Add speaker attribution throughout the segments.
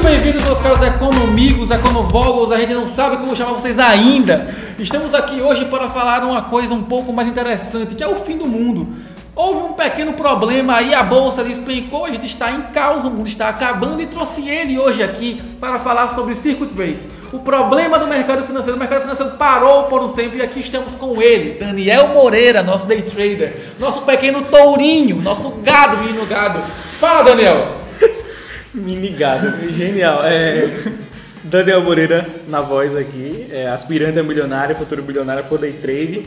Speaker 1: Muito bem-vindos, meus caros economigos, econovogos, a gente não sabe como chamar vocês ainda. Estamos aqui hoje para falar uma coisa um pouco mais interessante, que é o fim do mundo. Houve um pequeno problema aí, a bolsa despencou, a gente está em caos, o mundo está acabando e trouxe ele hoje aqui para falar sobre circuit break. O problema do mercado financeiro, o mercado financeiro parou por um tempo e aqui estamos com ele, Daniel Moreira, nosso day trader, nosso pequeno tourinho, nosso gado, menino gado. Fala, Daniel!
Speaker 2: Mini gado, genial. É, Daniel Moreira na voz aqui, é, aspirante a milionário, futuro bilionário por day trade.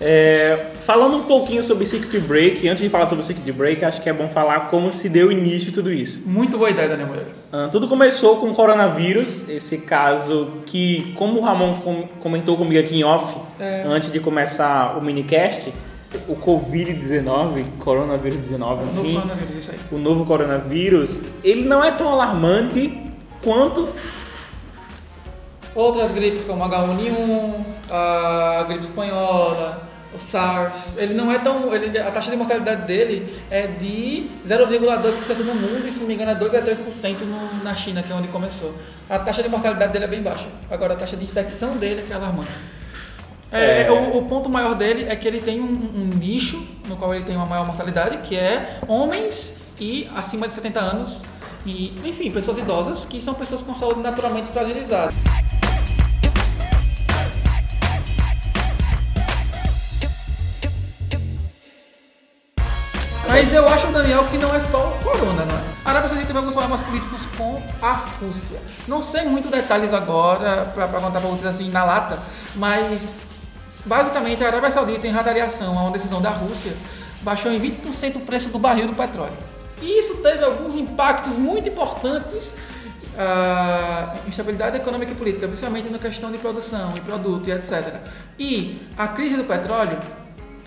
Speaker 2: É, falando um pouquinho sobre Circuit Break, antes de falar sobre Circuit Break, acho que é bom falar como se deu início tudo isso.
Speaker 1: Muito boa ideia, Daniel Moreira.
Speaker 2: Ah, tudo começou com o coronavírus, esse caso que, como o Ramon com- comentou comigo aqui em off,
Speaker 1: É.
Speaker 2: antes de começar o minicast, o Covid-19, coronavírus 19,
Speaker 1: No
Speaker 2: enfim,
Speaker 1: coronavírus, isso aí.
Speaker 2: o novo coronavírus, ele não é tão alarmante quanto
Speaker 1: Outras gripes como H1N1, a gripe espanhola, o SARS, ele não é tão. Ele, a taxa de mortalidade dele é de 0,2% no mundo e se não me engano é 2 a 3% no, na China, que é onde começou. A taxa de mortalidade dele é bem baixa. Agora a taxa de infecção dele é que é alarmante. É,
Speaker 2: É.
Speaker 1: O, o ponto maior dele é que ele tem um, um nicho no qual ele tem uma maior mortalidade, que é homens e acima de 70 anos, e enfim, pessoas idosas que são pessoas com saúde naturalmente fragilizada. Mas eu acho, Daniel, que não é só o corona, não é? A Arábia Saudita teve alguns problemas políticos com a Rússia. Não sei muito detalhes agora para contar para vocês assim na lata, mas basicamente a Arábia Saudita, em retaliação a uma decisão da Rússia, baixou em 20% o preço do barril do petróleo. E isso teve alguns impactos muito importantes a instabilidade econômica e política, principalmente na questão de produção e produto e etc. E a crise do petróleo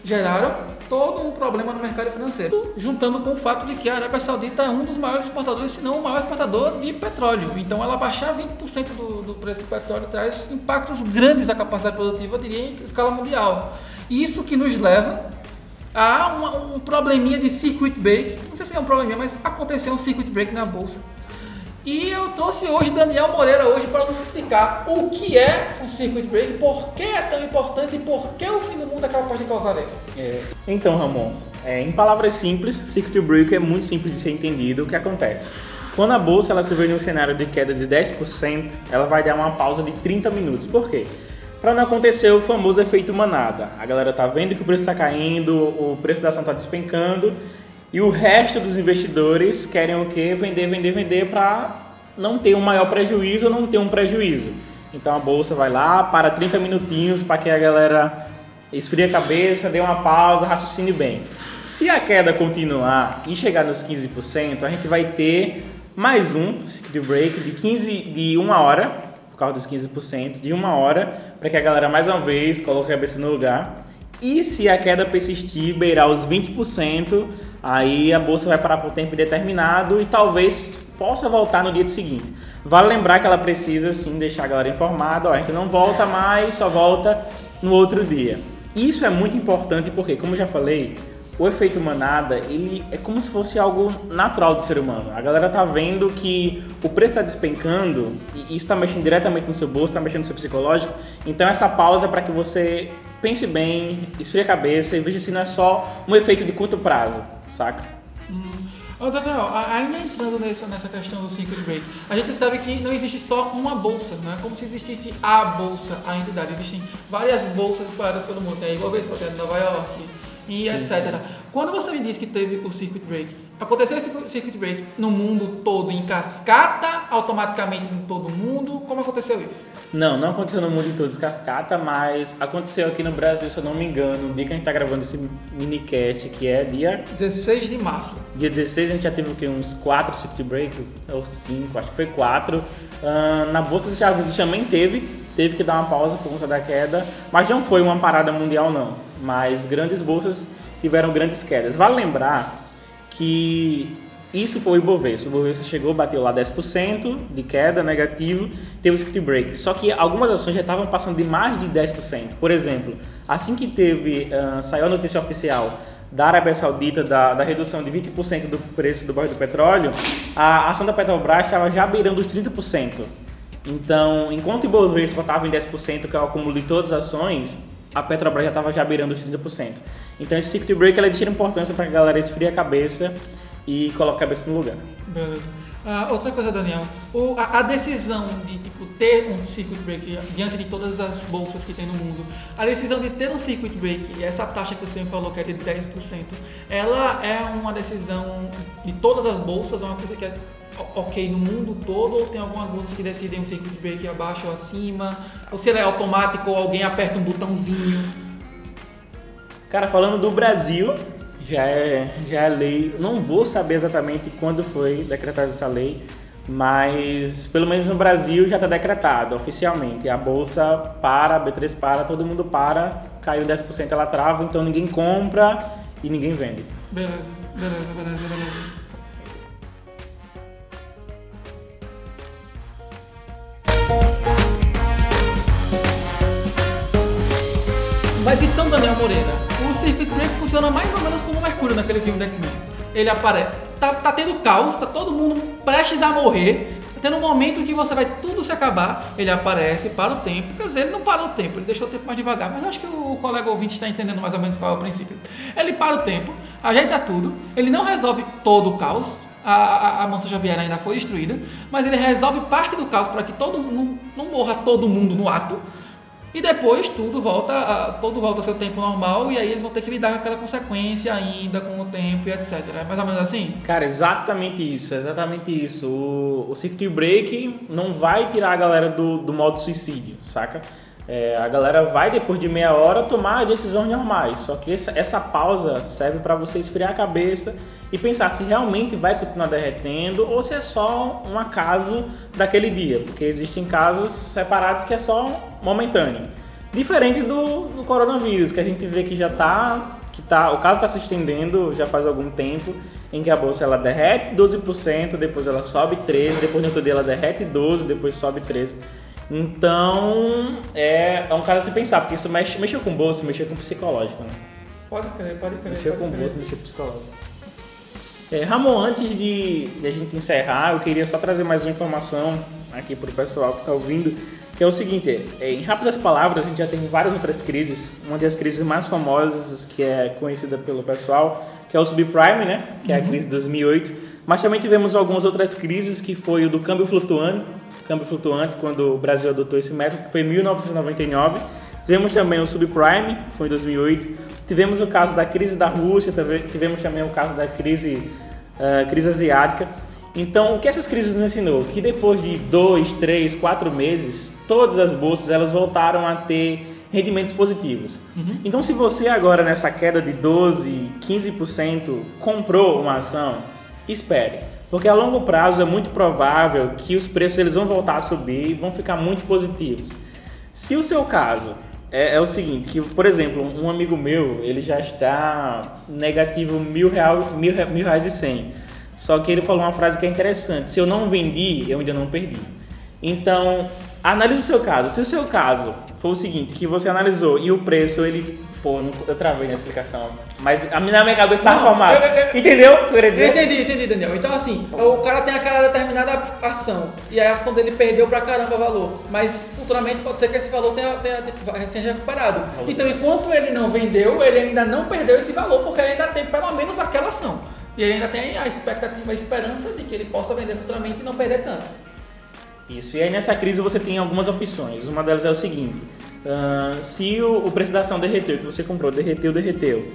Speaker 1: geraram todo um problema no mercado financeiro, juntando com o fato de que a Arábia Saudita é um dos maiores exportadores, se não o maior exportador de petróleo. Então, ela baixar 20% do, do preço do petróleo traz impactos grandes à capacidade produtiva, eu diria, em escala mundial. Isso que nos leva a uma- um probleminha de circuit break. Não sei se é um probleminha, mas aconteceu um circuit break na bolsa. E eu trouxe hoje Daniel Moreira hoje para nos explicar o que é um circuit break, por que é tão importante e por que o fim do mundo é capaz de causar ele.
Speaker 2: É, Então, Ramon, é, em palavras simples, Circuit Break é muito simples de ser entendido. O que acontece? Quando a bolsa ela se vê em um cenário de queda de 10%, ela vai dar uma pausa de 30 minutos. Por quê? Para não acontecer o famoso efeito manada. A galera tá vendo que o preço está caindo, o preço da ação está despencando e o resto dos investidores querem o quê? Vender, vender, vender para não ter um maior prejuízo ou não ter um prejuízo. Então a bolsa vai lá, para 30 minutinhos para que a galera esfrie a cabeça, dê uma pausa, raciocine bem. Se a queda continuar e chegar nos 15%, a gente vai ter mais um circuit break de 15 de uma hora, por causa dos 15%, de uma hora, para que a galera mais uma vez coloque a cabeça no lugar. E se a queda persistir, beirar os 20%, aí a bolsa vai parar por tempo indeterminado e talvez possa voltar no dia seguinte. Vale lembrar que ela precisa sim deixar a galera informada, ó, a gente não volta mais, só volta no outro dia. Isso é muito importante porque, como eu já falei, o efeito manada, ele é como se fosse algo natural do ser humano. A galera tá vendo que o preço está despencando e isso está mexendo diretamente no seu bolso, está mexendo no seu psicológico. Então essa pausa é para que você pense bem, esfrie a cabeça e veja se não é só um efeito de curto prazo, saca?
Speaker 1: Ô Daniel, ainda entrando nessa, nessa questão do circuit break, a gente sabe que não existe só uma bolsa, não é como se existisse a bolsa, a entidade. Existem várias bolsas espalhadas pelo mundo. Tem a Ibovespa, tem a de Nova York e etc. Quando você me disse que teve o circuit break, aconteceu esse circuit break no mundo todo em cascata, automaticamente em todo mundo? Como aconteceu isso?
Speaker 2: Não, não aconteceu no mundo em todos cascata, mas aconteceu aqui no Brasil, se eu não me engano, no dia que a gente tá gravando esse minicast, que é dia
Speaker 1: 16 de março.
Speaker 2: Dia 16 a gente já teve o quê? Uns 4 circuit break, ou 5, acho que foi 4. na Bolsa dos Estados Unidos também teve, teve que dar uma pausa por conta da queda, mas não foi uma parada mundial não. Mas grandes bolsas tiveram grandes quedas. Vale lembrar que isso foi o Ibovespa. O Ibovespa chegou, bateu lá 10% de queda negativo, teve o circuit break. Só que algumas ações já estavam passando de mais de 10%. Por exemplo, assim que teve, ah, saiu a notícia oficial da Arábia Saudita, da, da redução de 20% do preço do barril do petróleo, a ação da Petrobras estava já beirando os 30%. Então, enquanto o Ibovespa estava em 10%, que é o acúmulo de todas as ações, a Petrobras já estava já beirando os 30%. Então, esse circuit break ela é de importância para a galera esfriar a cabeça e colocar a cabeça no lugar.
Speaker 1: Beleza. Ah, outra coisa, Daniel, o, a, a, decisão de tipo, ter um circuit break diante de todas as bolsas que tem no mundo, a decisão de ter um circuit break essa taxa que você me falou que é de 10%, ela é uma decisão de todas as bolsas, é uma coisa que é ok no mundo todo ou tem algumas bolsas que decidem um circuit break abaixo ou acima, ou se ela é automático ou alguém aperta um botãozinho?
Speaker 2: Cara, falando do Brasil, já é, já é lei. Não vou saber exatamente quando foi decretada essa lei, mas pelo menos no Brasil já está decretado oficialmente. A bolsa para, a B3 para, todo mundo para, caiu 10%, ela trava, então ninguém compra e ninguém vende.
Speaker 1: Beleza, beleza, beleza, beleza. Mas então, Daniel Moreira, o Circuit Break funciona mais ou menos como o Mercúrio naquele filme do X-Men. Ele aparece. Tá, tá tendo caos, tá todo mundo prestes a morrer. Tá tendo um momento que você vai tudo se acabar. Ele aparece, para o tempo. Quer dizer, ele não para o tempo, ele deixou o tempo mais devagar. Mas acho que o colega ouvinte está entendendo mais ou menos qual é o princípio. Ele para o tempo, ajeita tudo. Ele não resolve todo o caos, a, a, a Xavier ainda foi destruída, mas ele resolve parte do caos para que todo mundo não morra todo mundo no ato. E depois tudo volta, a, todo volta ao seu tempo normal e aí eles vão ter que lidar com aquela consequência ainda com o tempo e etc. É mais ou menos assim?
Speaker 2: Cara, exatamente isso, exatamente isso. O, o Circuit Break não vai tirar a galera do, do modo suicídio, saca? É, a galera vai depois de meia hora tomar decisões normais, só que essa, essa pausa serve para você esfriar a cabeça e pensar se realmente vai continuar derretendo ou se é só um acaso daquele dia, porque existem casos separados que é só momentâneo. Diferente do, do coronavírus, que a gente vê que já está, que tá, o caso está se estendendo já faz algum tempo, em que a bolsa ela derrete 12%, depois ela sobe 13%, depois no outro dia ela derrete 12%, depois sobe 13%. Então, é, é um caso a se pensar, porque isso mexe, mexeu com bolsa, mexeu com psicológico, né?
Speaker 1: Pode crer, pode crer.
Speaker 2: Mexeu
Speaker 1: pode
Speaker 2: com
Speaker 1: crer.
Speaker 2: bolsa, mexeu com psicológico. É, Ramon, antes de, de, a gente encerrar, eu queria só trazer mais uma informação aqui para o pessoal que está ouvindo, que é o seguinte, é, em rápidas palavras, a gente já tem várias outras crises, uma das crises mais famosas, que é conhecida pelo pessoal, que é o subprime, né, que uhum. é a crise de 2008, mas também tivemos algumas outras crises, que foi o do câmbio flutuante, câmbio flutuante, quando o Brasil adotou esse método, que foi em 1999, tivemos também o subprime, que foi em 2008, Tivemos o caso da crise da Rússia, tivemos também o caso da crise, uh, crise asiática. Então, o que essas crises nos ensinou? Que depois de dois, três, quatro meses, todas as bolsas elas voltaram a ter rendimentos positivos. Uhum. Então, se você agora nessa queda de 12, 15% comprou uma ação, espere, porque a longo prazo é muito provável que os preços eles vão voltar a subir e vão ficar muito positivos. Se o seu caso é, é, o seguinte, que, por exemplo, um amigo meu, ele já está negativo mil, real, mil, mil reais e cem. Só que ele falou uma frase que é interessante. Se eu não vendi, eu ainda não perdi. Então, analise o seu caso. Se o seu caso for o seguinte, que você analisou e o preço, ele Pô, eu travei na explicação. Mas a minha, minha cabeça estava formada. Entendeu o que eu queria dizer?
Speaker 1: Entendi, entendi, Daniel. Então, assim, o cara tem aquela determinada ação e a ação dele perdeu pra caramba valor. Mas futuramente pode ser que esse valor tenha, tenha, tenha seja recuperado. Então, enquanto ele não vendeu, ele ainda não perdeu esse valor porque ele ainda tem pelo menos aquela ação. E ele ainda tem a expectativa, a esperança de que ele possa vender futuramente e não perder tanto.
Speaker 2: Isso. E aí nessa crise você tem algumas opções. Uma delas é o seguinte: uh, se o, o, preço da ação derreteu, que você comprou, derreteu, derreteu.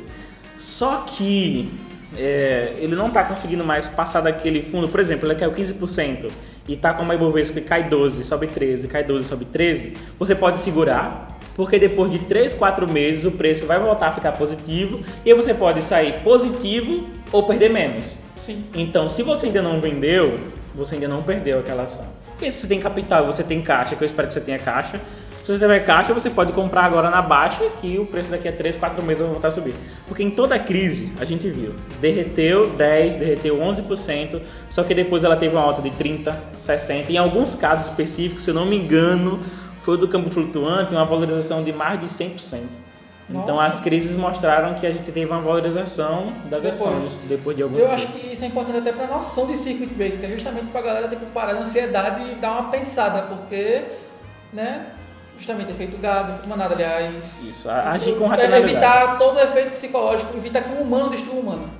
Speaker 2: Só que é, ele não está conseguindo mais passar daquele fundo, por exemplo, ele caiu 15% e está com uma Ibovespa que cai 12, sobe 13, cai 12, sobe 13, você pode segurar, porque depois de 3, 4 meses o preço vai voltar a ficar positivo e aí você pode sair positivo ou perder menos.
Speaker 1: Sim.
Speaker 2: Então, se você ainda não vendeu, você ainda não perdeu aquela ação. E se você tem capital, você tem caixa, que eu espero que você tenha caixa, se você tiver caixa, você pode comprar agora na baixa, que o preço daqui a 3, 4 meses vai voltar a subir. Porque em toda a crise, a gente viu, derreteu 10, derreteu 11%, só que depois ela teve uma alta de 30, 60. Em alguns casos específicos, se eu não me engano, foi do câmbio flutuante, uma valorização de mais de 100%. Então as crises mostraram que a gente teve uma valorização das
Speaker 1: Depois.
Speaker 2: ações depois de algum
Speaker 1: Eu
Speaker 2: tempo.
Speaker 1: acho que isso é importante até para a noção de circuit break, que é justamente para a galera tipo, parar na ansiedade e dar uma pensada, porque, né, justamente efeito gado, efeito manada, aliás.
Speaker 2: Isso, agir com racionalidade.
Speaker 1: Evitar todo efeito psicológico, evitar que um humano destrua um humano.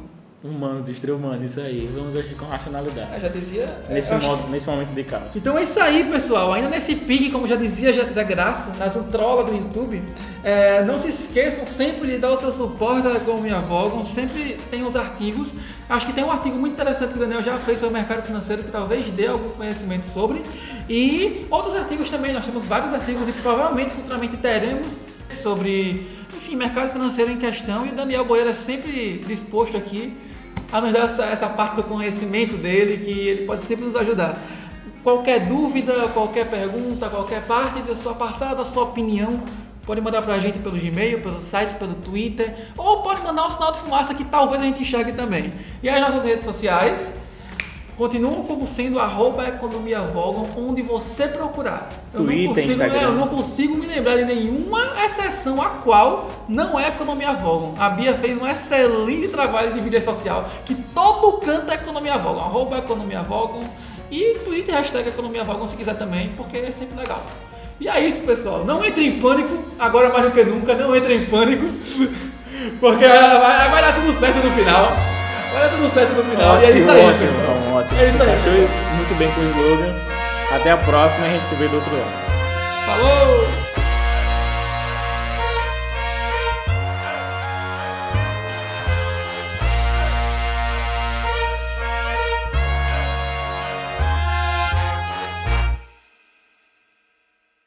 Speaker 2: Humano, destruir humano, isso aí. Vamos agir com racionalidade.
Speaker 1: Eu já dizia. é,
Speaker 2: Nesse, modo, nesse momento de caos.
Speaker 1: Então é isso aí, pessoal. Ainda nesse pique, como já dizia Zé Graça, nas antrólogas do YouTube, é, não se esqueçam sempre de dar o seu suporte à Economia Vogon. Sempre tem os artigos. Acho que tem um artigo muito interessante que o Daniel já fez sobre o mercado financeiro que talvez dê algum conhecimento sobre. E outros artigos também. Nós temos vários artigos e provavelmente futuramente teremos sobre, enfim, mercado financeiro em questão. E o Daniel Boeira é sempre disposto aqui a nos dar essa, essa parte do conhecimento dele, que ele pode sempre nos ajudar. Qualquer dúvida, qualquer pergunta, qualquer parte da sua passada, da sua opinião, pode mandar pra gente pelo Gmail, pelo site, pelo Twitter, ou pode mandar um sinal de fumaça que talvez a gente enxergue também. E as nossas redes sociais continuam como sendo arroba economia Vogon, onde você procurar. Eu
Speaker 2: Twitter,
Speaker 1: não consigo,
Speaker 2: Instagram.
Speaker 1: é, eu não consigo me lembrar de nenhuma exceção a qual não é economia Vogon. A Bia fez um excelente trabalho de mídia social, que todo canto é economia Vogon, arroba economia Vogon e Twitter, hashtag economia Vogon se quiser também, porque é sempre legal. E é isso, pessoal. Não entre em pânico, agora mais do que nunca, não entre em pânico, porque vai, vai dar tudo certo no final. Vai dar tudo certo no final. e é isso aí, pessoal.
Speaker 2: Tom, ótimo.
Speaker 1: É isso aí, pessoal.
Speaker 2: muito bem com o slogan. Até a próxima e a gente se vê do outro lado.
Speaker 1: Falou!